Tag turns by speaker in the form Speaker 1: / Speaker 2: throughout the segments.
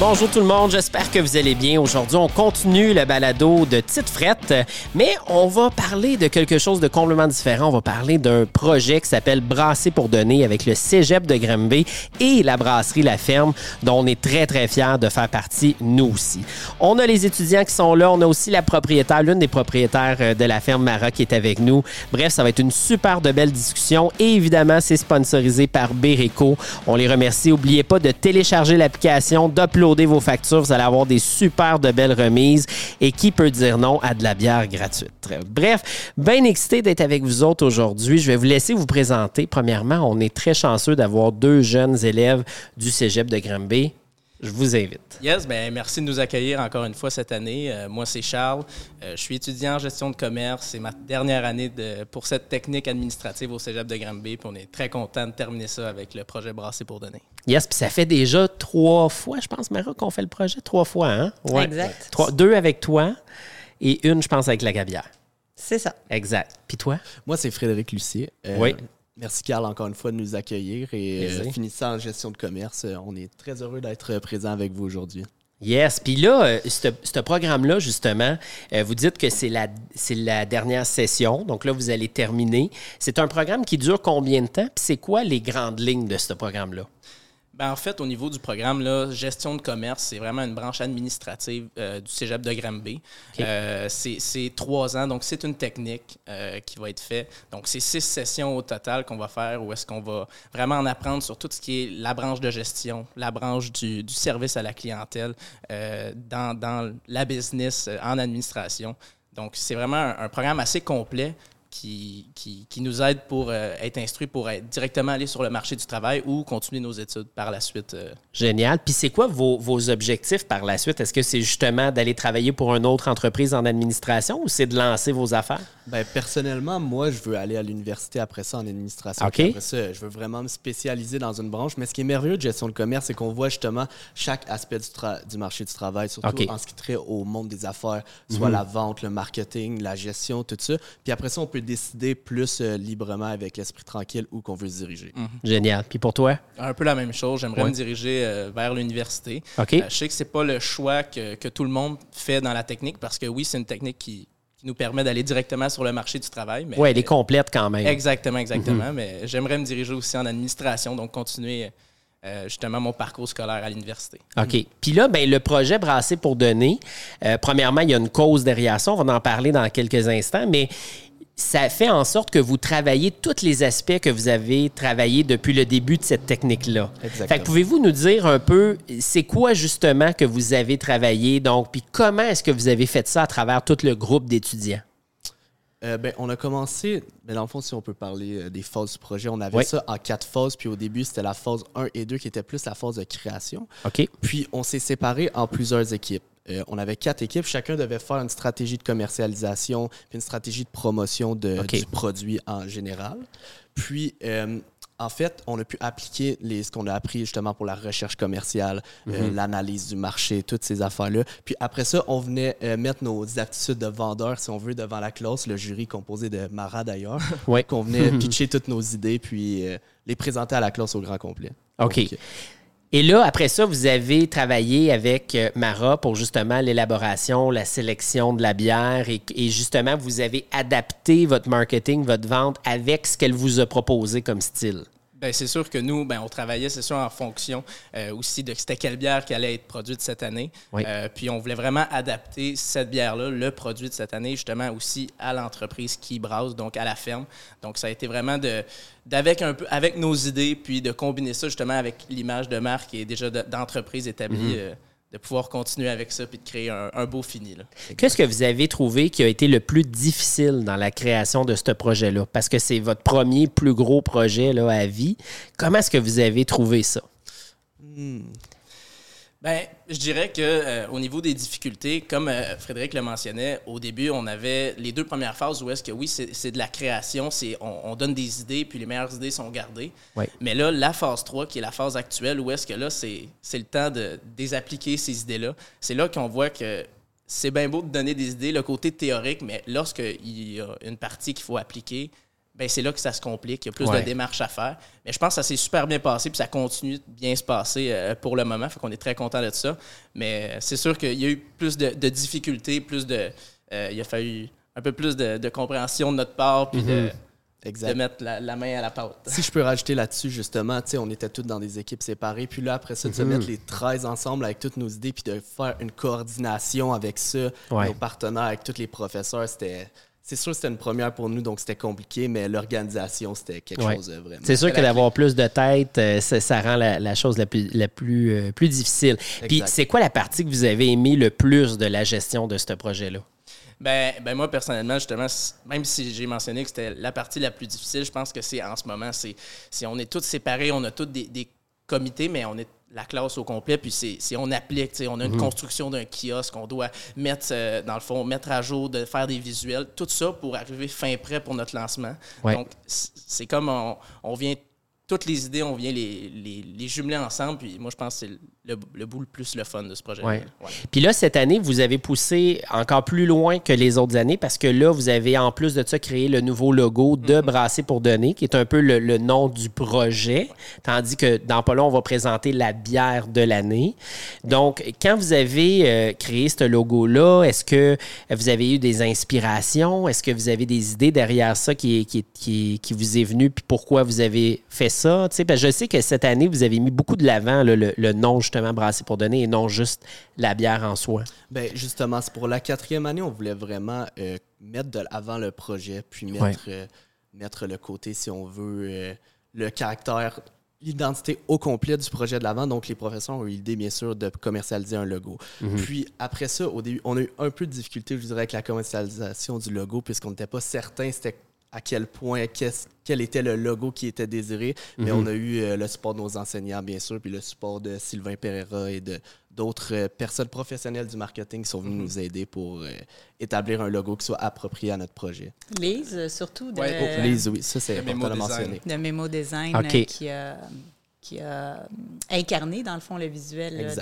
Speaker 1: Bonjour tout le monde, j'espère que vous allez bien. Aujourd'hui, on continue le balado de Tite Frette, mais on va parler de quelque chose de complètement différent. On va parler d'un projet qui s'appelle Brasser pour donner avec le Cégep de Granby et la brasserie La Ferme, dont on est très très fiers de faire partie nous aussi. On a les étudiants qui sont là, on a aussi la propriétaire, l'une des propriétaires euh, de la ferme Mara qui est avec nous. Bref, ça va être une super de belle discussion et évidemment, c'est sponsorisé par Bereco. On les remercie. N'oubliez pas de télécharger l'application, d'uploader vos factures, vous allez avoir des super de belles remises. Et qui peut dire non à de la bière gratuite? Bref, bien excité d'être avec vous autres aujourd'hui. Je vais vous laisser vous présenter. Premièrement, on est très chanceux d'avoir deux jeunes élèves du Cégep de Granby. Je vous invite.
Speaker 2: Yes, ben merci de nous accueillir encore une fois cette année. Euh, moi, c'est Charles. Euh, je suis étudiant en gestion de commerce. C'est ma dernière année de, pour cette technique administrative au Cégep de Granby. Puis on est très content de terminer ça avec le projet Brasser pour donner.
Speaker 1: Yes, puis ça fait déjà trois fois, je pense, Mara, qu'on fait le projet. Trois fois, hein?
Speaker 3: Ouais. Exact.
Speaker 1: Trois, deux avec toi et une, je pense, avec la Gabière.
Speaker 3: C'est ça.
Speaker 1: Exact. Puis toi?
Speaker 4: Moi, c'est Frédéric Lucier.
Speaker 1: Euh, oui.
Speaker 4: Merci, Carl, encore une fois, de nous accueillir. Et euh, finissant en gestion de commerce, euh, on est très heureux d'être présent avec vous aujourd'hui.
Speaker 1: Yes. Puis là, euh, ce programme-là, justement, vous dites que c'est la, la dernière session. Donc là, vous allez terminer. C'est un programme qui dure combien de temps? Puis c'est quoi les grandes lignes de ce programme-là?
Speaker 2: Ben, en fait, au niveau du programme, là, gestion de commerce, c'est vraiment une branche administrative euh, du cégep de Granby. Euh, c'est trois ans, donc c'est une technique euh, qui va être faite. Donc, c'est six sessions au total qu'on va faire où est-ce qu'on va vraiment en apprendre sur tout ce qui est la branche de gestion, la branche du, du service à la clientèle, dans, dans, la business, en administration. Donc, c'est vraiment un programme assez complet qui, qui, nous aide pour euh, être instruit pour être directement aller sur le marché du travail ou continuer nos études par la suite. Euh.
Speaker 1: Génial. Puis c'est quoi vos, vos, objectifs par la suite? Est-ce que c'est justement d'aller travailler pour une autre entreprise en administration ou c'est de lancer vos affaires?
Speaker 4: Bien, personnellement, moi, je veux aller à l'université après ça en administration. Après ça, je veux vraiment me spécialiser dans une branche. Mais ce qui est merveilleux de gestion de commerce, c'est qu'on voit justement chaque aspect du, du marché du travail, surtout en ce qui trait au monde des affaires, soit mhm. la vente, le marketing, la gestion, tout ça. Puis après ça, on peut décider plus euh, librement avec l'esprit tranquille où qu'on veut se diriger.
Speaker 1: Mhm. Génial. Puis pour toi?
Speaker 2: Un peu la même chose. J'aimerais me diriger euh, vers l'université.
Speaker 1: OK. Euh,
Speaker 2: je sais que c'est pas le choix que, que, tout le monde fait dans la technique parce que oui, c'est une technique qui, qui nous permet d'aller directement sur le marché du travail.
Speaker 1: Oui, elle est complète quand même.
Speaker 2: Exactement, exactement. Mhm. Mais j'aimerais me diriger aussi en administration, donc continuer justement mon parcours scolaire à l'université.
Speaker 1: OK. Puis là, ben, le projet Brasser pour donner, premièrement, il y a une cause derrière ça. On va en parler dans quelques instants, mais ça fait en sorte que vous travaillez tous les aspects que vous avez travaillé depuis le début de cette technique-là. Fait pouvez-vous nous dire un peu, c'est quoi justement que vous avez travaillé, donc, puis comment est-ce que vous avez fait ça à travers tout le groupe d'étudiants?
Speaker 4: Euh, ben, on a commencé, mais dans le fond, si on peut parler euh, des phases du projet, on avait ça en quatre phases. Puis au début, c'était la phase 1 et 2 qui était plus la phase de création.
Speaker 1: OK.
Speaker 4: Puis on s'est séparés en plusieurs équipes. Euh, on avait quatre équipes. Chacun devait faire une stratégie de commercialisation puis une stratégie de promotion de, du produit en général. Puis, euh, en fait, on a pu appliquer les, ce qu'on a appris justement pour la recherche commerciale, euh, mhm. l'analyse du marché, toutes ces affaires-là. Puis après ça, on venait mettre nos aptitudes de vendeur, si on veut, devant la classe, le jury composé de Mara d'ailleurs, qu'on venait pitcher toutes nos idées, puis les présenter à la classe au grand complet.
Speaker 1: OK. Et là, après ça, vous avez travaillé avec euh, Mara pour justement l'élaboration, la sélection de la bière et, justement, vous avez adapté votre marketing, votre vente avec ce qu'elle vous a proposé comme style.
Speaker 2: Bien, c'est sûr que nous, ben, on travaillait, c'est sûr, en fonction euh, aussi de c'était quelle bière qui allait être produite cette année. Euh, puis on voulait vraiment adapter cette bière-là, le produit de cette année, justement aussi à l'entreprise qui brasse, donc à la ferme. Donc ça a été vraiment de d'avec un peu avec nos idées, puis de combiner ça justement avec l'image de marque et déjà d'entreprise établie. Mm-hmm. Euh, de pouvoir continuer avec ça puis de créer un, beau fini.
Speaker 1: Qu'est-ce que vous avez trouvé qui a été le plus difficile dans la création de ce projet-là? Parce que c'est votre premier plus gros projet là, à vie. Comment est-ce que vous avez trouvé ça?
Speaker 2: Hmm. Ben, je dirais que euh, au niveau des difficultés, comme euh, Frédéric le mentionnait, au début, on avait les deux premières phases où est-ce que oui, c'est de la création, c'est on, donne des idées, puis les meilleures idées sont gardées. Mais là, la phase 3, qui est la phase actuelle, où est-ce que là, c'est le temps de désappliquer ces idées-là. C'est là, qu'on voit que c'est bien beau de donner des idées, le côté théorique, mais lorsqu'il y a une partie qu'il faut appliquer, ben c'est là que ça se complique. Il y a plus de démarches à faire. Mais je pense que ça s'est super bien passé, puis ça continue de bien se passer euh, pour le moment. Fait qu'on est très content de ça. Mais c'est sûr qu'il y a eu plus de, difficultés, plus de. Euh, il a fallu un peu plus de, compréhension de notre part, puis de, mhm. mettre la, main à la pâte.
Speaker 4: Si je peux rajouter là-dessus, justement, on était tous dans des équipes séparées. Puis là, après ça, de se mettre les 13 ensemble avec toutes nos idées, puis de faire une coordination avec ça, nos partenaires, avec tous les professeurs, c'était c'est sûr que c'était une première pour nous, donc c'était compliqué, mais l'organisation, c'était quelque chose de vraiment.
Speaker 1: C'est sûr que d'avoir plus de tête, euh, ça, rend la, chose la plus, la plus, euh, plus difficile. Puis c'est quoi la partie que vous avez aimé le plus de la gestion de ce projet-là?
Speaker 2: Ben, ben moi, personnellement, justement, même si j'ai mentionné que c'était la partie la plus difficile, je pense que c'est en ce moment, c'est si on est tous séparés, on a tous des, des comités, mais on est la classe au complet, puis c'est on applique, on a une mhm. construction d'un kiosque, on doit mettre, euh, dans le fond, mettre à jour, de faire des visuels, tout ça pour arriver fin prêt pour notre lancement. Donc, c'est comme on, on, vient toutes les idées, on vient les, les, les, jumeler ensemble. Puis moi, je pense que c'est le, le, bout le plus le fun de ce projet.
Speaker 1: Ouais. Puis là, cette année, vous avez poussé encore plus loin que les autres années parce que là, vous avez en plus de ça créé le nouveau logo de mm-hmm. Brasser pour donner, qui est un peu le, le nom du projet. Tandis que dans pas long, on va présenter la bière de l'année. Donc, quand vous avez euh, créé ce logo-là, est-ce que vous avez eu des inspirations? Est-ce que vous avez des idées derrière ça qui, qui, qui, qui vous est venu? Puis pourquoi vous avez fait ça? ça? je sais que cette année, vous avez mis beaucoup de l'avant le, nom justement brassé pour donner et non juste la bière en soi.
Speaker 4: Ben justement, c'est pour la quatrième année, on voulait vraiment euh, mettre de l'avant le projet, puis mettre, euh, mettre le côté, si on veut, euh, le caractère l'identité au complet du projet de l'avant. Donc, les professeurs ont eu l'idée, bien sûr, de commercialiser un logo. Mhm. Puis, après ça, au début, on a eu un peu de difficulté, je dirais, avec la commercialisation du logo, puisqu'on n'était pas certain c'était à quel point, quel était le logo qui était désiré. Mais mhm. on a eu euh, le support de nos enseignants, bien sûr, puis le support de Sylvain Pereira et de d'autres euh, personnes professionnelles du marketing qui sont venues mhm. nous aider pour euh, établir un logo qui soit approprié à notre projet.
Speaker 3: Lise, surtout. De...
Speaker 4: Ouais, Lise, oui, ça c'est important de mentionner.
Speaker 3: De Memo Design qui a qui a incarné, dans le fond, le visuel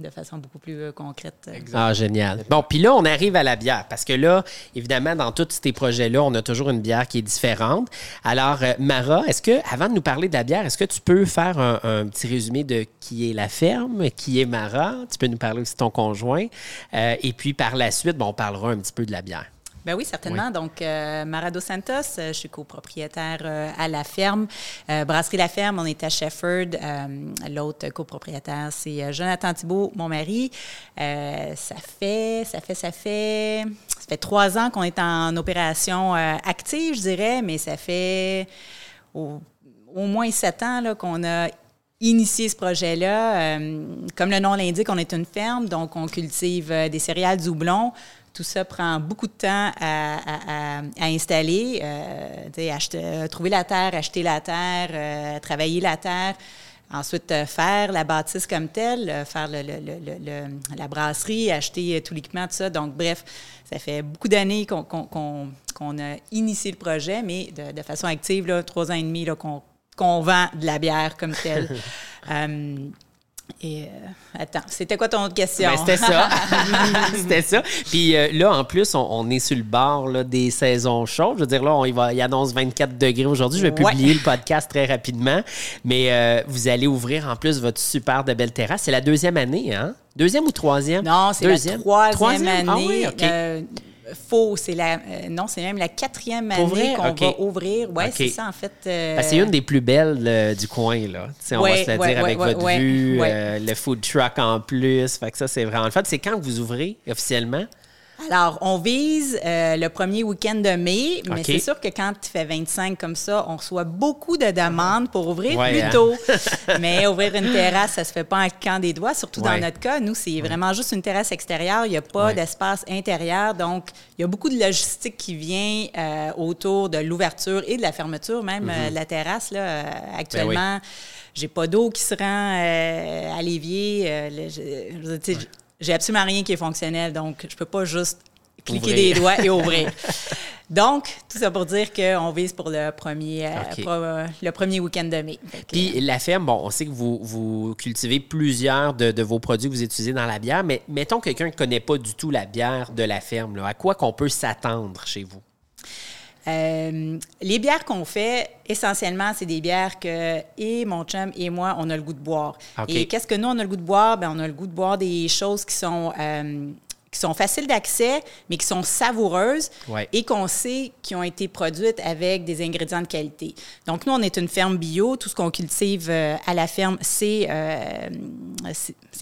Speaker 3: de, façon beaucoup plus euh, concrète.
Speaker 1: Ah, génial. Bon, puis là, on arrive à la bière, parce que là, évidemment, dans tous ces projets-là, on a toujours une bière qui est différente. Alors, euh, Mara, est-ce que, avant de nous parler de la bière, est-ce que tu peux faire un, petit résumé de qui est la ferme, qui est Mara? Tu peux nous parler aussi de ton conjoint. Euh, et puis, par la suite, bon, on parlera un petit peu de la bière.
Speaker 3: Ben oui, certainement. Donc, euh, Marado Santos, euh, je suis copropriétaire euh, à La Ferme. Brasserie La Ferme, on est à Shefford. L'autre copropriétaire, c'est Jonathan Thibault, mon mari. ça fait, ça fait, ça fait, ça fait trois ans qu'on est en opération active, je dirais, mais ça fait au, moins sept ans qu'on a initié ce projet-là. comme le nom l'indique, on est une ferme, donc on cultive des céréales du houblon. Tout ça prend beaucoup de temps à, installer, euh, acheter, trouver la terre, acheter la terre, euh, travailler la terre. Ensuite, euh, faire la bâtisse comme telle, faire la brasserie, acheter tout l'équipement, tout ça. Donc, bref, ça fait beaucoup d'années qu'on a initié le projet, mais de, façon active, là, trois ans et demi qu'on vend de la bière comme telle. Et euh, attends, c'était quoi ton autre question?
Speaker 1: Ben, c'était ça. c'était ça. Puis euh, là, en plus, on, est sur le bord là, des saisons chaudes. Je veux dire, là, on, il, va, il annonce 24 degrés aujourd'hui. Je vais publier le podcast très rapidement. Mais euh, vous allez ouvrir en plus votre super de belle terrasse. C'est la deuxième année, hein? Deuxième ou troisième?
Speaker 3: Non, c'est la troisième, année. Ah oui, faux. C'est la, euh, non, c'est même la quatrième année qu'on va ouvrir. Oui, c'est ça, en fait.
Speaker 1: Euh, c'est une des plus belles euh, du coin, là. on va se le dire avec votre vue, le food truck en plus. Fait que ça, c'est vraiment le fait. C'est quand vous ouvrez officiellement?
Speaker 3: Alors, on vise euh, le premier week-end de mai, mais c'est sûr que quand tu fais 25 comme ça, on reçoit beaucoup de demandes pour ouvrir plus hein. tôt. mais ouvrir une terrasse, ça se fait pas en camp des doigts, surtout dans notre cas. Nous, c'est vraiment juste une terrasse extérieure. Il n'y a pas d'espace intérieur. Donc, il y a beaucoup de logistique qui vient euh, autour de l'ouverture et de la fermeture, même euh, mm-hmm. de la terrasse. Là, actuellement, ben j'ai pas d'eau qui se rend à l'évier j'ai absolument rien qui est fonctionnel, donc je peux pas juste cliquer des doigts et ouvrir. Donc, tout ça pour dire qu'on vise pour le premier, euh, le premier week-end de mai.
Speaker 1: Puis la ferme, bon, on sait que vous, vous cultivez plusieurs de, vos produits que vous utilisez dans la bière, mais mettons quelqu'un qui ne connaît pas du tout la bière de la ferme, à quoi qu'on peut s'attendre chez vous?
Speaker 3: Euh, les bières qu'on fait, essentiellement, c'est des bières que et mon chum et moi, on a le goût de boire. Et qu'est-ce que nous, on a le goût de boire? Ben, on a le goût de boire des choses qui sont euh, qui sont faciles d'accès, mais qui sont savoureuses et qu'on sait qui ont été produites avec des ingrédients de qualité. Donc, nous, on est une ferme bio. Tout ce qu'on cultive euh, à la ferme, c'est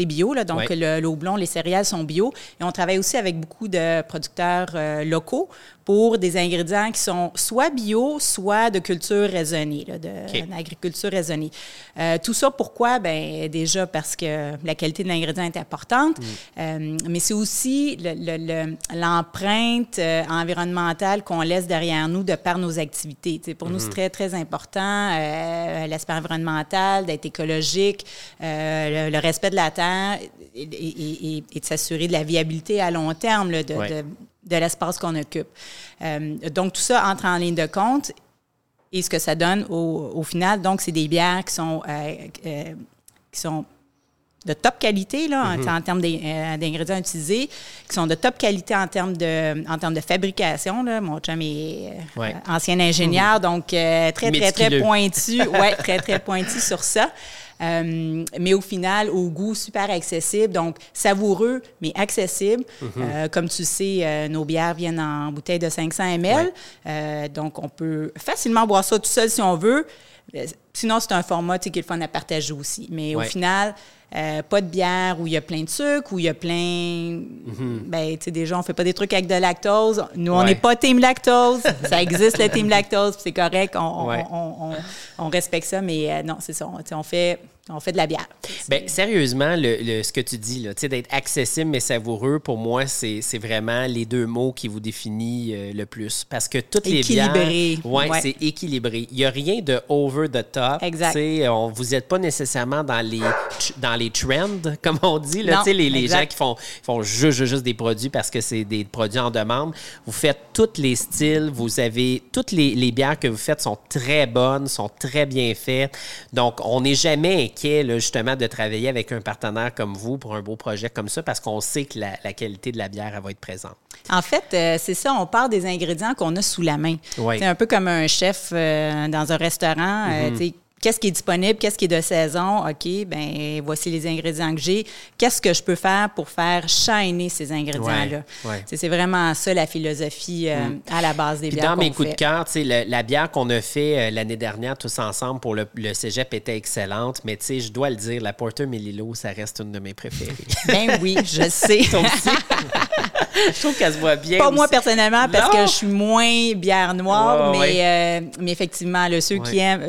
Speaker 3: euh, bio. Là. Donc, le, le houblon, les céréales sont bio. Et on travaille aussi avec beaucoup de producteurs euh, locaux pour des ingrédients qui sont soit bio, soit de culture raisonnée, d'agriculture raisonnée. Euh, tout ça, pourquoi? Ben déjà parce que la qualité de l'ingrédient est importante, mm. euh, mais c'est aussi l'empreinte environnementale qu'on laisse derrière nous de par nos activités. pour nous, c'est mm-hmm. très, très important, l'aspect environnemental, d'être écologique, le, respect de la terre et, de s'assurer de la viabilité à long terme de, de de l'espace qu'on occupe. Euh, donc, tout ça entre en ligne de compte. Et ce que ça donne au, final, donc, c'est des bières qui sont, euh, euh, qui sont de top qualité là, en, mm-hmm. termes d'ingrédients utilisés, qui sont de top qualité en termes de, en termes de fabrication. Là. Mon chum est ancien ingénieur, donc très, très, très pointu. Oui, très, très pointu sur ça. Euh, mais au final, au goût super accessible, donc savoureux, mais accessible. Mhm. Euh, comme tu sais, euh, nos bières viennent en bouteille de 500 ml, donc on peut facilement boire ça tout seul si on veut. Sinon, c'est un format qui est le fun à partager aussi. Mais au final, pas de bière où il y a plein de sucre, où il y a plein. Mhm. Ben, tu sais, déjà, on fait pas des trucs avec de lactose. Nous, on n'est pas team lactose. ça existe, le team lactose, c'est correct. On, on, on, respecte ça, mais non, c'est ça. On, fait on fait de la bière.
Speaker 1: Bien, sérieusement, le, ce que tu dis, d'être accessible mais savoureux, pour moi, c'est vraiment les deux mots qui vous définissent euh, le plus. Parce que toutes les bières...
Speaker 3: Équilibré.
Speaker 1: Ouais, c'est équilibré. Il n'y a rien de over the top.
Speaker 3: Exact.
Speaker 1: On, vous n'êtes pas nécessairement dans les, dans les trends, comme on dit. Là, non, les, les gens qui font, font juste, juste des produits parce que c'est des produits en demande. Vous faites tous les styles. Vous avez... Toutes les, les bières que vous faites sont très bonnes, sont très bien faites. Donc, on n'est jamais justement, de travailler avec un partenaire comme vous pour un beau projet comme ça parce qu'on sait que la, qualité de la bière, va être présente.
Speaker 3: En fait, euh, c'est ça, on part des ingrédients qu'on a sous la main. C'est un peu comme un chef euh, dans un restaurant. Euh, mm-hmm qu'est-ce qui est disponible, qu'est-ce qui est de saison, OK, ben voici les ingrédients que j'ai. Qu'est-ce que je peux faire pour faire shiner ces ingrédients-là? C'est vraiment ça la philosophie euh, mm. à la base des Puis bières.
Speaker 1: Dans mes coups de cœur, la, la bière qu'on a fait euh, l'année dernière tous ensemble pour le, le cégep était excellente, mais je dois le dire, la Porter Melillo, ça reste une de mes préférées.
Speaker 3: ben oui, je sais.
Speaker 1: je trouve qu'elle se voit bien.
Speaker 3: Pas moi personnellement, parce que je suis moins bière noire, mais, euh, mais effectivement, ceux, qui aiment,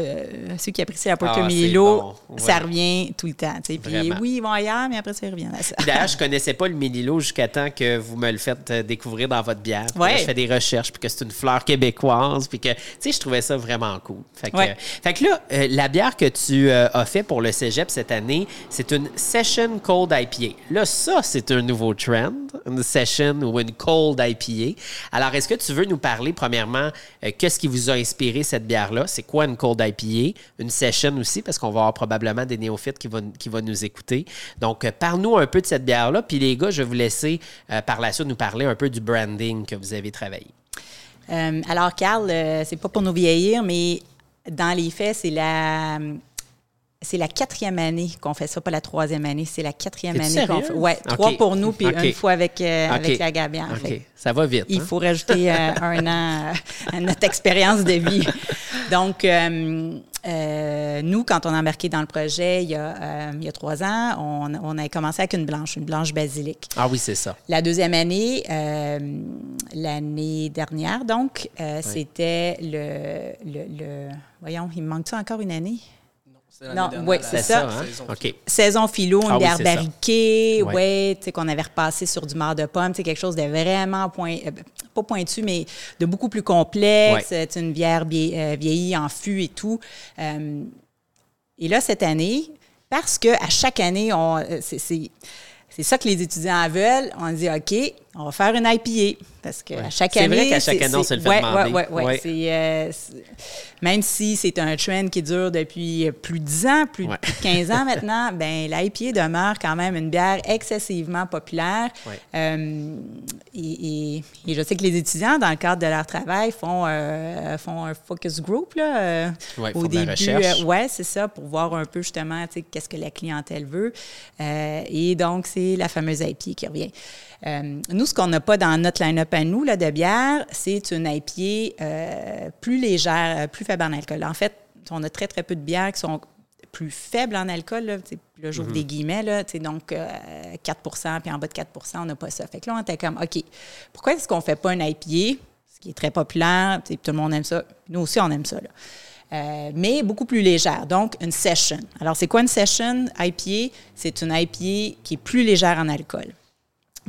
Speaker 3: ceux qui qui apprécient la Porto ah, ça revient tout le temps. Puis oui, ils vont ailleurs, mais après ça, ils reviennent à ça.
Speaker 1: D'ailleurs, je connaissais pas le Mélilo jusqu'à temps que vous me le faites euh, découvrir dans votre bière. Je fais des recherches, puis que c'est une fleur québécoise, puis que, tu sais, je trouvais ça vraiment cool. Fait que, là, euh, la bière que tu euh, as fait pour le cégep cette année, c'est une Session Cold IPA. Là, ça, c'est un nouveau trend, une Session ou une Cold IPA. Alors, est-ce que tu veux nous parler, premièrement, qu'est-ce qui vous a inspiré cette bière-là? C'est quoi une Cold IPA? Une session aussi, parce qu'on va avoir probablement des néophytes qui vont, qui vont nous écouter. Donc, euh, parle-nous un peu de cette bière-là. Puis les gars, je vais vous laisser euh, par la suite nous parler un peu du branding que vous avez travaillé.
Speaker 3: Euh, alors, Carl, c'est pas pour nous vieillir, mais dans les faits, c'est la c'est la quatrième année qu'on fait ça, pas la troisième année. C'est la quatrième année qu'on fait. Ouais, trois pour nous, puis une fois avec, avec la.
Speaker 1: Ça va vite.
Speaker 3: Il hein? faut rajouter un an à notre expérience de vie. Donc, euh, nous, quand on a embarqué dans le projet il y a, euh, il y a trois ans, on, on, a commencé avec une blanche, une blanche basilic.
Speaker 1: Ah oui, c'est ça.
Speaker 3: La deuxième année, euh, l'année dernière, donc, c'était le, le, Voyons, il me manque-tu encore une année?
Speaker 2: Non, oui,
Speaker 3: c'est ça.
Speaker 2: Saison,
Speaker 3: Saison philo, une ah bière barriquée, ouais, tu sais, qu'on avait repassé sur du mar de pomme, c'est quelque chose de vraiment point, euh, pas pointu, mais de beaucoup plus complexe. C'est une bière euh, vieillie en fût et tout. Euh, et là, cette année, parce que à chaque année, on, c'est, c'est ça que les étudiants veulent. On dit, OK, on va faire une IPA. Parce qu'à chaque
Speaker 1: année.
Speaker 3: C'est
Speaker 1: vrai qu'à chaque année, on se le fait demander.
Speaker 3: Ouais, ouais, ouais. Euh, même si c'est un trend qui dure depuis plus de 10 ans, plus, de 15 ans maintenant, ben l'IPA demeure quand même une bière excessivement populaire. Euh, et, je sais que les étudiants, dans le cadre de leur travail, font, euh, font un focus group là, au début. oui, c'est ça, pour voir un peu justement qu'est-ce que la clientèle veut. et donc, c'est la fameuse IPA qui revient. Euh, nous, ce qu'on n'a pas dans notre line-up à nous là, de bière, c'est une IPA euh, plus légère, euh, plus faible en alcool. En fait, on a très, très peu de bières qui sont plus faibles en alcool. Là, le jour des guillemets, là, donc 4% puis en bas de 4% on n'a pas ça. Fait que là, on était comme, OK, pourquoi est-ce qu'on ne fait pas une IPA, ce qui est très populaire, tout le monde aime ça, nous aussi, on aime ça. mais beaucoup plus légère. Donc, une session. Alors, c'est quoi une session? IPA? C'est une IPA qui est plus légère en alcool.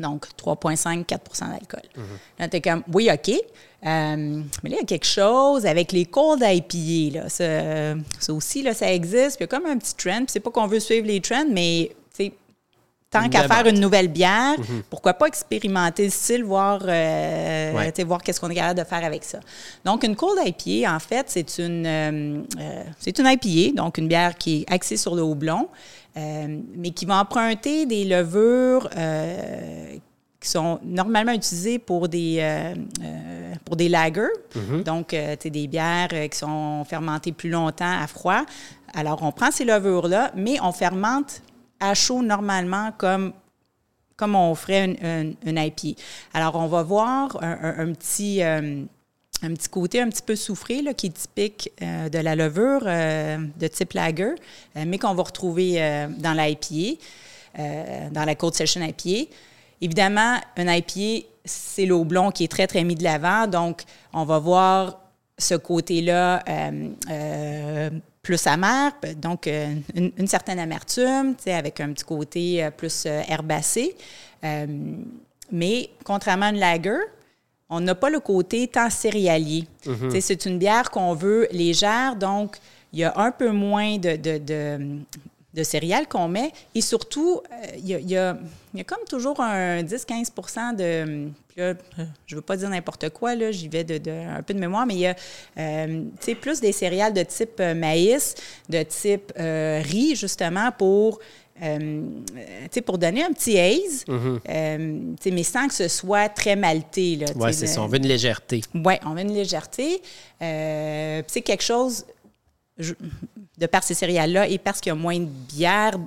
Speaker 3: Donc, 3,5-4 d'alcool. Mm Là, tu es comme, oui, OK. Euh, mais là, il y a quelque chose avec les cold IPA. Là. Ça, ça aussi, là, ça existe. Puis il y a comme un petit trend. c'est pas qu'on veut suivre les trends, mais tant qu'à faire une nouvelle bière, mhm. pourquoi pas expérimenter le style, voir, euh, voir qu'est-ce qu'on est capable de faire avec ça. Donc, une cold IPA, en fait, c'est une, euh, c'est une IPA, donc une bière qui est axée sur le houblon. Euh, mais qui va emprunter des levures euh, qui sont normalement utilisées pour des, euh, pour des lagers, mm-hmm. donc des bières qui sont fermentées plus longtemps à froid. Alors, on prend ces levures-là, mais on fermente à chaud normalement comme comme on ferait une, IP. Alors, on va voir un petit un petit côté un petit peu souffré là, qui est typique euh, de la levure euh, de type lager, euh, mais qu'on va retrouver dans l'IPA, dans la Cold Session IPA. Évidemment, un IPA, c'est l'eau blond qui est très, très mis de l'avant. Donc, on va voir ce côté-là plus amer, donc une, une, certaine amertume, avec un petit côté plus herbacé. mais contrairement à une lager, on n'a pas le côté tant céréalier. Mhm. C'est une bière qu'on veut légère, donc il y a un peu moins de, de, céréales qu'on met. Et surtout, euh, il y, a, comme toujours un 10-15 de... Là, je ne veux pas dire n'importe quoi, là, j'y vais de, un peu de mémoire, mais il y a euh, plus des céréales de type euh, maïs, de type riz, justement, pour euh, pour donner un petit haze, mhm. euh, mais sans que ce soit très malté.
Speaker 1: Oui, c'est ça. On veut une légèreté.
Speaker 3: Oui, on veut une légèreté. Euh, c'est quelque chose, de par ces céréales-là et parce qu'il y a moins de bière,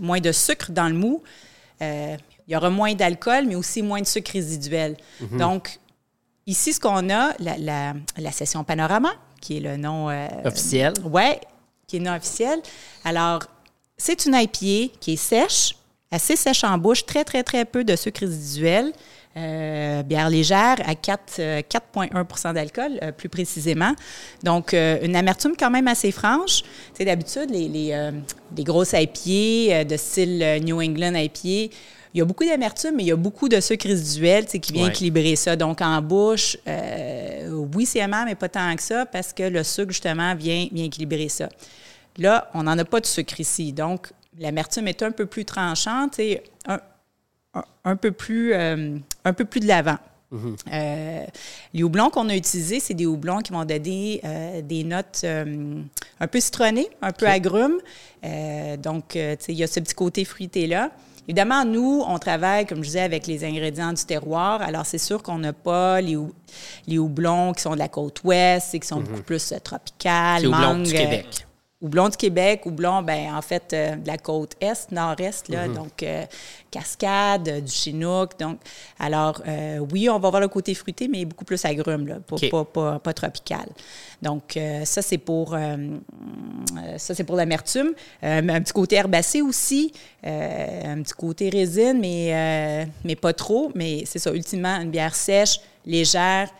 Speaker 3: moins de sucre dans le mou, il y aura moins d'alcool, mais aussi moins de sucre résiduel. Mhm. Donc, ici, ce qu'on a, la, la, session Panorama, qui est le nom...
Speaker 1: officiel.
Speaker 3: Oui, qui est non officiel. Alors, c'est une IPA qui est sèche, assez sèche en bouche, très, très, très peu de sucre résiduel. Euh, bière légère à 4,1% euh, d'alcool, euh, plus précisément. Donc, une amertume quand même assez franche. C'est d'habitude, les, les, grosses IPA de style New England IPA, il y a beaucoup d'amertume, mais il y a beaucoup de sucre résiduel qui vient équilibrer ça. Donc, en bouche, oui, c'est amer, mais pas tant que ça, parce que le sucre, justement, vient, vient équilibrer ça. Là, on n'en a pas de sucre ici. Donc, l'amertume est un peu plus tranchante et un, peu, plus, euh, un peu plus de l'avant. Mm-hmm. Euh, les houblons qu'on a utilisés, c'est des houblons qui vont donner euh, des notes un peu citronnées, un peu agrumes. donc, il y a ce petit côté fruité-là. Évidemment, nous, on travaille, comme je disais, avec les ingrédients du terroir. Alors, c'est sûr qu'on n'a pas les, les, houblons qui sont de la côte ouest et qui sont mm-hmm. beaucoup plus tropicales.
Speaker 1: Les houblons du Québec
Speaker 3: houblon du Québec, houblon, ben en fait, euh, de la côte est, nord-est, là, mhm. donc euh, cascade, euh, du chinook. Donc, alors, oui, on va voir le côté fruité, mais beaucoup plus agrume, là, pas, pas, tropical. Donc, ça, c'est pour, ça, c'est pour l'amertume. un petit côté herbacé aussi, un petit côté résine, mais, mais pas trop. Mais c'est ça, ultimement, une bière sèche, légère,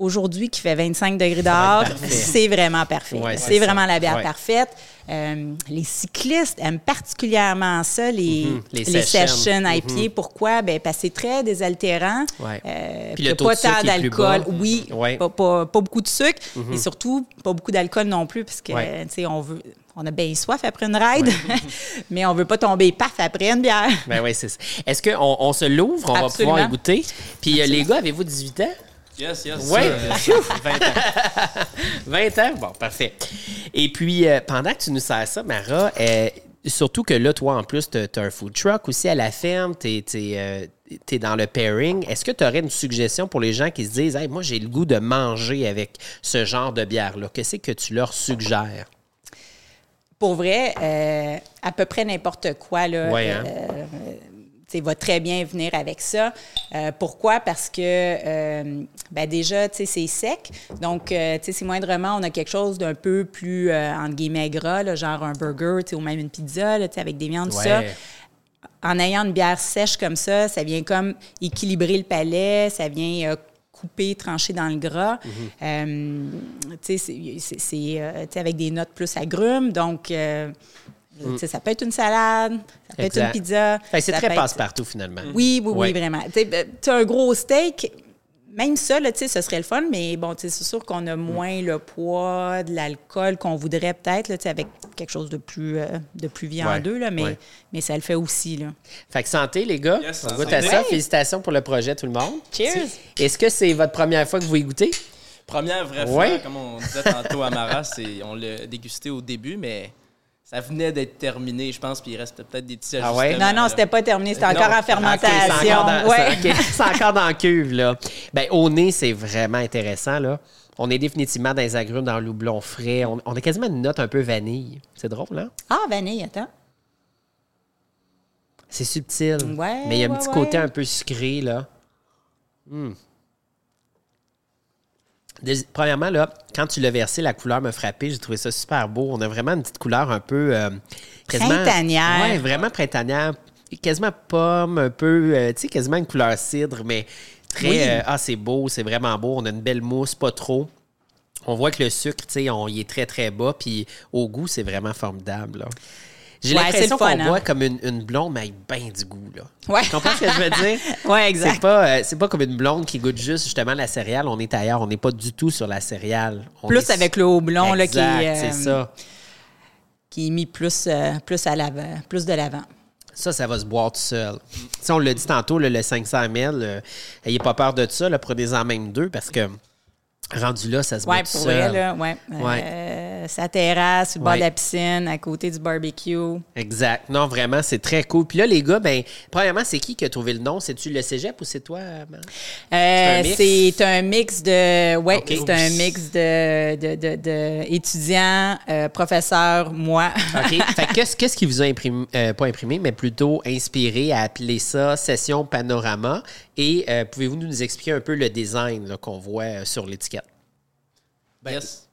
Speaker 3: aujourd'hui qui fait 25 degrés dehors, c'est vraiment parfait. c'est vraiment la bière parfaite. Euh, les cyclistes aiment particulièrement ça, les, mhm. les, sessions, à pied. Mhm. Pourquoi? Ben, parce que c'est très désaltérant.
Speaker 1: Ouais. Euh,
Speaker 3: Puis le pas tant d'alcool. Oui, pas, beaucoup de sucre. Mhm. Et surtout, pas beaucoup d'alcool non plus, parce que, on veut on a bien soif après une ride, mais on veut pas tomber paf après une bière.
Speaker 1: Ben oui, c'est ça. Est-ce qu'on on se l'ouvre? On va pouvoir y goûter. Puis euh, les gars, avez-vous 18 ans?
Speaker 2: Yes, yes.
Speaker 1: Oui. 20 ans. 20 ans? Bon, parfait. Et puis, euh, pendant que tu nous sers ça, Mara, euh, surtout que là, toi, en plus, tu as, un food truck aussi à la ferme, tu es, dans le pairing. Est-ce que tu aurais une suggestion pour les gens qui se disent, hey, moi, j'ai le goût de manger avec ce genre de bière-là? Qu'est-ce que tu leur suggères?
Speaker 3: pour vrai, euh, à peu près n'importe quoi, là, hein? euh, va très bien venir avec ça. Euh, pourquoi? Parce que ben déjà, c'est sec. Donc, c'est moindrement, on a quelque chose d'un peu plus, entre guillemets, gras, genre un burger ou même une pizza avec des viandes, tout ça en ayant une bière sèche comme ça, ça vient comme équilibrer le palais, ça vient coupé, tranché dans le gras. Mhm. Euh, c'est euh, avec des notes plus agrumes. Donc, euh, mm. ça peut être une salade, ça peut être une pizza.
Speaker 1: c'est très passe-partout, finalement.
Speaker 3: Oui, oui, oui, vraiment. Tu as un gros steak, même ça, là, ce serait le fun, mais bon, c'est sûr qu'on a moins le poids de l'alcool qu'on voudrait peut-être, avec quelque chose de plus, euh, de plus viandeux, là, mais, mais ça le fait aussi. Là.
Speaker 1: Fait que santé, les gars. on goûte à ça. Félicitations pour le projet, tout le monde.
Speaker 3: Cheers.
Speaker 1: Est-ce que c'est votre première fois que vous y goûtez?
Speaker 2: Première vraie fois, comme on disait tantôt à Mara, on l'a dégusté au début, mais ça venait d'être terminé, je pense, puis il reste peut-être des petits
Speaker 3: ajustements. Ah ouais? Non, non, c'était pas terminé, c'était encore en fermentation.
Speaker 1: c'est encore, dans la cuve, là. Ben, au nez, c'est vraiment intéressant, là. On est définitivement dans les agrumes, dans le houblon frais. On, a quasiment une note un peu vanille. C'est drôle, hein?
Speaker 3: Ah, vanille, attends.
Speaker 1: C'est subtil. Ouais, mais il y a un petit côté un peu sucré, là. Hum premièrement, là, quand tu l'as versé, la couleur m'a frappé. J'ai trouvé ça super beau. On a vraiment une petite couleur un peu. Euh,
Speaker 3: printanière.
Speaker 1: Oui, vraiment printanière. Quasiment pomme, un peu. Euh, tu sais, quasiment une couleur cidre, mais très. Euh, ah, c'est beau, c'est vraiment beau. On a une belle mousse, pas trop. On voit que le sucre, tu sais, il est très, très bas. Puis au goût, c'est vraiment formidable. Là. J'ai l'impression qu'on hein. boit comme une, blonde, mais avec bien du goût. Là.
Speaker 3: Ouais.
Speaker 1: Tu comprends ce que je veux dire?
Speaker 3: oui, exact.
Speaker 1: C'est pas, euh, pas comme une blonde qui goûte juste justement la céréale. On est ailleurs. On n'est pas du tout sur la céréale.
Speaker 3: plus avec le houblon là, qui
Speaker 1: c'est euh, ça.
Speaker 3: Qui est mis plus, euh, plus, à l'avant, plus de l'avant.
Speaker 1: Ça, ça va se boire tout seul. Si on l'a dit tantôt, le 500 ml, n'ayez pas peur de ça. Prenez-en même deux parce que rendu là, ça se boit tout seul.
Speaker 3: Là, ouais. ouais sa terrasse, le bord de la piscine, à côté du barbecue.
Speaker 1: Exact. Non, vraiment, c'est très cool. Puis là, les gars, ben, premièrement, c'est qui qui a trouvé le nom? C'est-tu le cégep ou c'est toi, euh,
Speaker 3: c'est un, mix? de. Ouais, c'est un mix de, de, de, étudiants, euh, professeurs, moi.
Speaker 1: OK. fait qu'est-ce, qu'est-ce qui vous a imprimé, euh, pas imprimé, mais plutôt inspiré à appeler ça Session Panorama? Et pouvez-vous nous expliquer un peu le design qu'on voit sur l'étiquette?
Speaker 2: Ben, yes.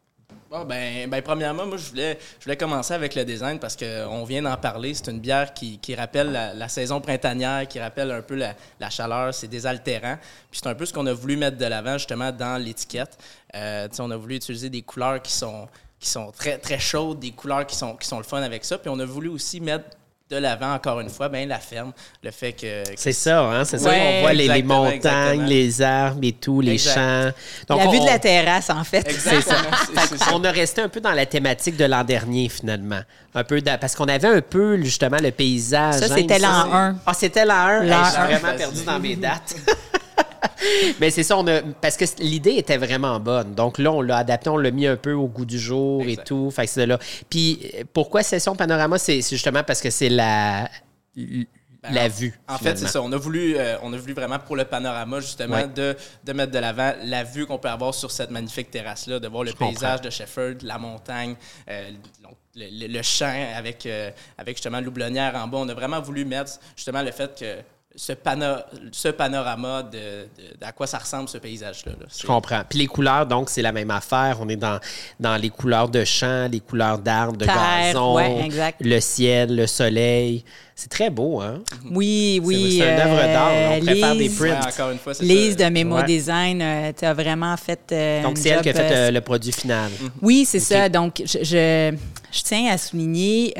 Speaker 2: Bon, ben, ben, premièrement, moi, je voulais, je voulais commencer avec le design parce qu'on vient d'en parler. C'est une bière qui, qui rappelle la, saison printanière, qui rappelle un peu la, la chaleur. C'est désaltérant. Puis c'est un peu ce qu'on a voulu mettre de l'avant, justement, dans l'étiquette. Euh, on a voulu utiliser des couleurs qui sont, qui sont très, très chaudes, des couleurs qui sont, qui sont le fun avec ça. Puis on a voulu aussi mettre de l'avant, encore une fois, ben la ferme, le fait que...
Speaker 1: c'est ça, hein? C'est ça qu'on voit les, montagnes, les arbres et tout, les champs.
Speaker 3: Donc, la vue de la terrasse, en fait.
Speaker 1: C'est ça. On a resté un peu dans la thématique de l'an dernier, finalement. Un peu parce qu'on avait un peu, justement, le paysage.
Speaker 3: Ça, c'était l'an 1.
Speaker 1: Ah, c'était l'an 1? L'an Je suis vraiment perdu dans mes dates. Mais c'est ça, on a, parce que l'idée était vraiment bonne. Donc là, on l'a adapté, on l'a mis un peu au goût du jour et tout. Fait que là. Puis pourquoi Session Panorama? C'est justement parce que c'est la, ben, la vue.
Speaker 2: En fait, c'est ça. On a, voulu, euh, on a voulu vraiment pour le panorama, justement, de, de, mettre de l'avant la vue qu'on peut avoir sur cette magnifique terrasse-là, de voir le paysage de Shefford, la montagne, euh, le, champ avec, euh, avec justement l'oublonnière en bas. On a vraiment voulu mettre justement le fait que ce, ce panorama de, à quoi ça ressemble ce paysage-là.
Speaker 1: Je comprends. Puis les couleurs, donc, c'est la même affaire. On est dans, dans les couleurs de champs, les couleurs d'arbres, de gazon, le ciel, le soleil. C'est très beau, hein?
Speaker 3: Oui, oui.
Speaker 1: C'est une œuvre d'art. On prépare des prints.
Speaker 2: encore une fois,
Speaker 3: Lise de Memo Design, euh, tu as vraiment fait. Euh,
Speaker 1: donc, c'est elle qui a fait le produit final.
Speaker 3: Oui, c'est ça. Donc, je, je, je, tiens à souligner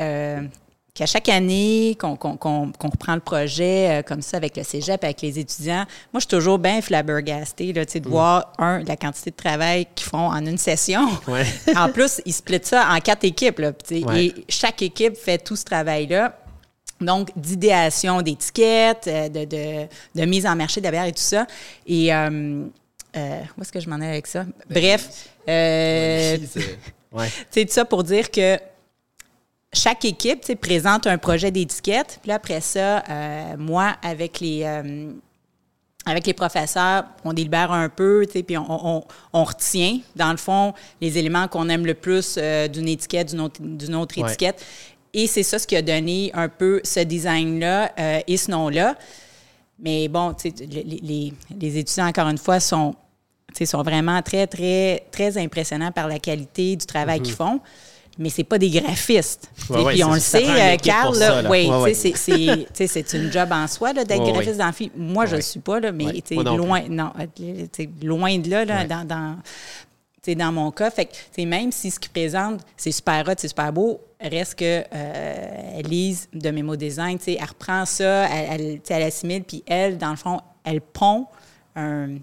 Speaker 3: qu'à chaque année qu'on reprend le projet euh, comme ça avec le cégep, avec les étudiants, moi, je suis toujours bien flabbergastée là, de mm. voir, un, la quantité de travail qu'ils font en une session. en plus, ils splitent ça en quatre équipes. Là, Et chaque équipe fait tout ce travail-là. Donc, d'idéation d'étiquettes, euh, de, de, de, mise en marché de et tout ça. Et euh, où est-ce que je m'en ai avec ça? Ben, Bref, euh, c'est tout ça pour dire que chaque équipe présente un projet d'étiquette. Puis après ça, euh, moi, avec les, euh, avec les professeurs, on délibère un peu, puis on, retient, dans le fond, les éléments qu'on aime le plus euh, d'une étiquette, d'une autre, d'une autre étiquette. Et c'est ça ce qui a donné un peu ce design-là et ce nom-là. Mais bon, les, les, les, étudiants, encore une fois, sont, sont vraiment très, très, très impressionnants par la qualité du travail mm-hmm. qu'ils font mais c'est pas des graphistes. Et puis on le sait, Carl, oui, c'est une job en soi d'être graphiste dans le Moi, je ne le suis pas, là, mais loin, non, loin de là, là dans, dans, dans mon cas. Fait que, même si ce qu'ils présente, c'est super hot, c'est super beau, reste que euh, Lise de Memo Design, elle reprend ça, elle, elle, elle assimile, puis elle, dans le fond, elle pond un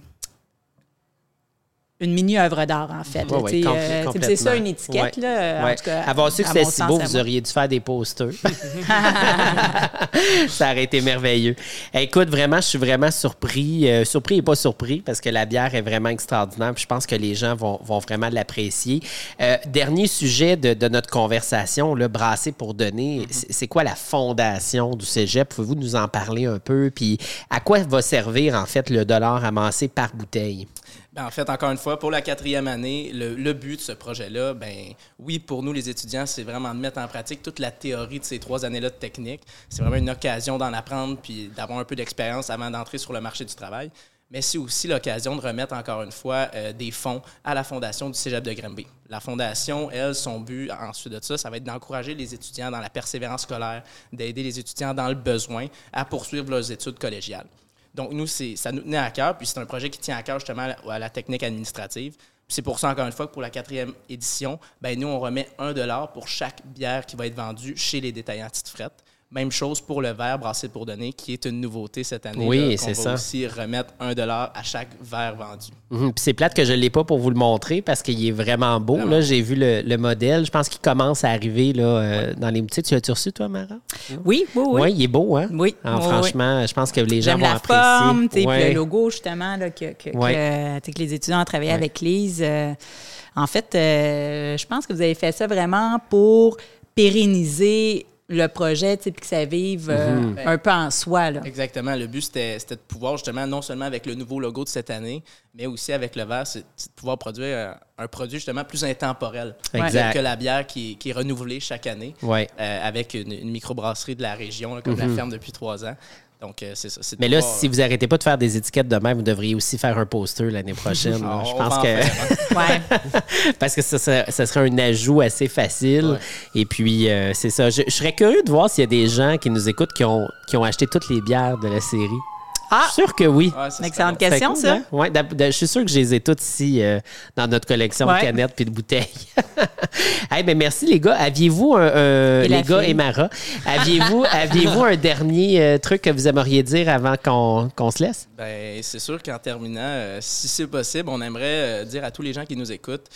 Speaker 3: une mini-œuvre d'art, en fait. Euh, c'est ça, une étiquette. Là, en tout cas,
Speaker 1: Avoir su que c'était si beau, vous auriez dû faire des posters. ça aurait été merveilleux. Écoute, vraiment, je suis vraiment surpris. Euh, surpris et pas surpris, parce que la bière est vraiment extraordinaire. Puis je pense que les gens vont, vont vraiment l'apprécier. Euh, dernier sujet de, de, notre conversation, le brasser pour donner. Mm-hmm. C'est quoi la fondation du cégep? Pouvez-vous nous en parler un peu? Puis à quoi va servir, en fait, le dollar amassé par bouteille?
Speaker 2: Ben, en fait, encore une fois, pour la quatrième année, le, but de ce projet-là, ben oui, pour nous, les étudiants, c'est vraiment de mettre en pratique toute la théorie de ces trois années-là de technique. C'est vraiment une occasion d'en apprendre puis d'avoir un peu d'expérience avant d'entrer sur le marché du travail. Mais c'est aussi l'occasion de remettre, encore une fois, euh, des fonds à la fondation du Cégep de Granby. La fondation, elle, son but, ensuite de ça, ça va être d'encourager les étudiants dans la persévérance scolaire, d'aider les étudiants dans le besoin à poursuivre leurs études collégiales. Donc, nous, ça nous tenait à cœur, puis c'est un projet qui tient à cœur justement à la, technique administrative. C'est pour ça, encore une fois, que pour la quatrième édition, ben, nous, on remet un dollar pour chaque bière qui va être vendue chez les détaillants titre fret. Même chose pour le verre brassé pour donner, qui est une nouveauté cette année.
Speaker 1: Oui, c'est ça.
Speaker 2: On va aussi remettre un dollar à chaque verre vendu.
Speaker 1: Mhm. c'est plate que je ne l'ai pas pour vous le montrer parce qu'il est vraiment beau. Là, j'ai vu le, modèle. Je pense qu'il commence à arriver là, euh, dans les boutiques. Tu l'as-tu reçu, toi, Mara?
Speaker 3: Oui, oui, oui.
Speaker 1: Oui, il est beau, hein?
Speaker 3: Oui.
Speaker 1: franchement, je pense que les gens vont
Speaker 3: la
Speaker 1: apprécier.
Speaker 3: Forme, le logo, justement, là, que, que, que, les étudiants ont travaillé avec Lise. Euh, en fait, euh, je pense que vous avez fait ça vraiment pour pérenniser le projet, puis que ça vive euh, mhm. un peu en soi. Là.
Speaker 2: Exactement. Le but, c'était de pouvoir, justement, non seulement avec le nouveau logo de cette année, mais aussi avec le verre, c'est de pouvoir produire un, produit, justement, plus intemporel. Exact. Que la bière qui, est renouvelée chaque année,
Speaker 1: ouais.
Speaker 2: Euh, avec une, une microbrasserie de la région, comme la mhm. ferme depuis trois ans. Donc, euh, c'est ça.
Speaker 1: Mais là, si vous arrêtez pas de faire des étiquettes de même, vous devriez aussi faire un poster l'année prochaine. je pense que.
Speaker 3: ouais.
Speaker 1: Parce que ça, serait un ajout assez facile. Et puis, euh, c'est ça. Je, je, serais curieux de voir s'il y a des gens qui nous écoutent qui ont, qui ont acheté toutes les bières de la série.
Speaker 3: Ah!
Speaker 1: Sûr que oui.
Speaker 3: Ouais, excellente question, ça. Hein?
Speaker 1: Ouais, je suis sûr que je les ai toutes ici euh, dans notre collection de canettes puis de bouteilles. hey, ben merci, les gars. Aviez-vous un. les gars et Mara, aviez-vous aviez un dernier euh, truc que vous aimeriez dire avant qu'on se laisse?
Speaker 2: Ben, c'est sûr qu'en terminant, euh, si c'est possible, on aimerait dire à tous les gens qui nous écoutent,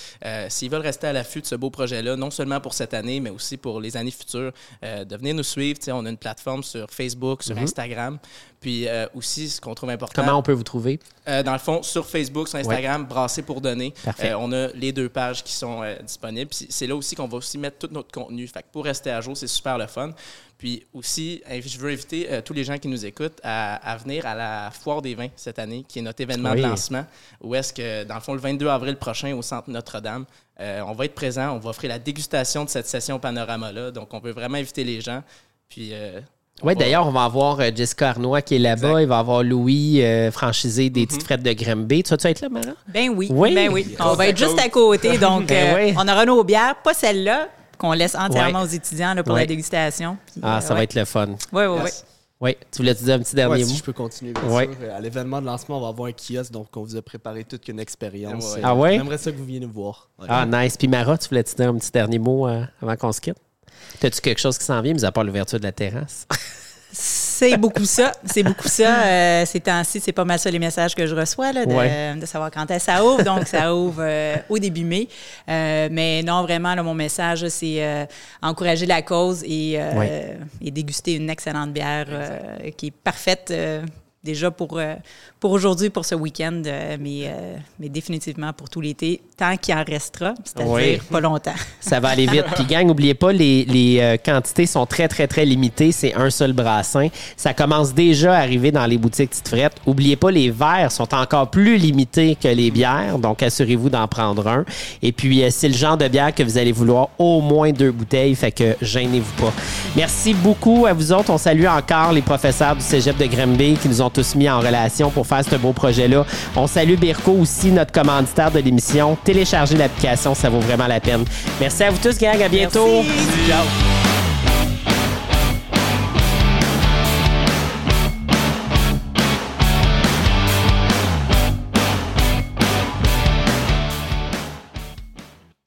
Speaker 2: s'ils veulent rester à l'affût de ce beau projet-là, non seulement pour cette année, mais aussi pour les années futures, de venir nous suivre. on a une plateforme sur Facebook, sur mm-hmm. Instagram. Puis aussi, ce qu'on trouve important.
Speaker 1: Comment on peut vous trouver?
Speaker 2: Euh, dans le fond, sur Facebook, sur Instagram, Brasser pour donner. Euh, on a les deux pages qui sont euh, disponibles. c'est là aussi qu'on va aussi mettre tout notre contenu. Fait pour rester à jour, c'est super le fun. Puis aussi, je veux inviter tous les gens qui nous écoutent à, venir à la Foire des vins cette année, qui est notre événement de lancement, où est-ce que, dans le fond, le 22 avril prochain, au Centre Notre-Dame, on va être présent, on va offrir la dégustation de cette session Panorama-là. Donc, on veut vraiment inviter les gens. Puis
Speaker 1: Oui, d'ailleurs, on va avoir euh, Jessica Arnois qui est là-bas. Il va avoir Louis, euh, franchisé des petites frettes de Grimby. Tu vas-tu être là, Mara?
Speaker 3: Ben oui.
Speaker 1: Oui.
Speaker 3: Ben oui. On va être juste à côté. Donc,
Speaker 1: Ben
Speaker 3: euh,
Speaker 1: oui.
Speaker 3: on aura nos bières, pas celle-là, qu'on laisse entièrement
Speaker 1: Ouais.
Speaker 3: aux étudiants là, pour
Speaker 1: Ouais.
Speaker 3: la dégustation. Puis,
Speaker 1: Ah,
Speaker 3: euh,
Speaker 1: ça va
Speaker 3: ouais.
Speaker 1: être le fun.
Speaker 3: Oui, oui, oui.
Speaker 4: Yes.
Speaker 1: Oui, tu voulais te dire un petit dernier
Speaker 4: Ouais,
Speaker 1: mot?
Speaker 4: si je peux continuer, bien
Speaker 1: Ouais.
Speaker 4: sûr. À l'événement de lancement, on va avoir un kiosque, donc on vous a préparé toute une expérience.
Speaker 2: Ouais.
Speaker 1: Ah ouais?
Speaker 4: J'aimerais ça que vous veniez nous voir. Ouais.
Speaker 1: Ah, nice. Puis Mara, tu voulais te dire un petit dernier mot euh, avant qu'on se quitte? T'as-tu quelque chose qui s'en vient, mis à part l'ouverture de la terrasse?
Speaker 3: C'est beaucoup ça. C'est beaucoup ça. Euh, ces temps-ci, c'est pas mal ça les messages que je reçois, là, de,
Speaker 1: Ouais.
Speaker 3: de savoir quand est-ce que ça ouvre. Donc, ça ouvre euh, au début mai. Euh, mais non, vraiment, là, mon message, c'est euh, encourager la cause et, euh,
Speaker 1: Ouais.
Speaker 3: et déguster une excellente bière qui est parfaite. Déjà pour, euh, pour aujourd'hui, pour ce week-end, euh, mais, euh, mais définitivement pour tout l'été, tant qu'il en restera, c'est-à-dire
Speaker 1: Oui.
Speaker 3: pas longtemps.
Speaker 1: Ça va aller vite. Puis, gang, n'oubliez pas, les, les, euh, quantités sont très, très, très limitées. C'est un seul brassin. Ça commence déjà à arriver dans les boutiques Tite Frette. Oubliez pas, les verres sont encore plus limités que les bières. Donc, assurez-vous d'en prendre un. Et puis, euh, c'est le genre de bière que vous allez vouloir au moins deux bouteilles. Fait que gênez-vous pas. Merci beaucoup à vous autres. On salue encore les professeurs du cégep de Grimby qui nous ont tous mis en relation pour faire ce beau projet-là. On salue Birko aussi, notre commanditaire de l'émission. Téléchargez l'application, ça vaut vraiment la peine. Merci à vous tous, gang. À bientôt.
Speaker 3: Merci.
Speaker 4: Ciao.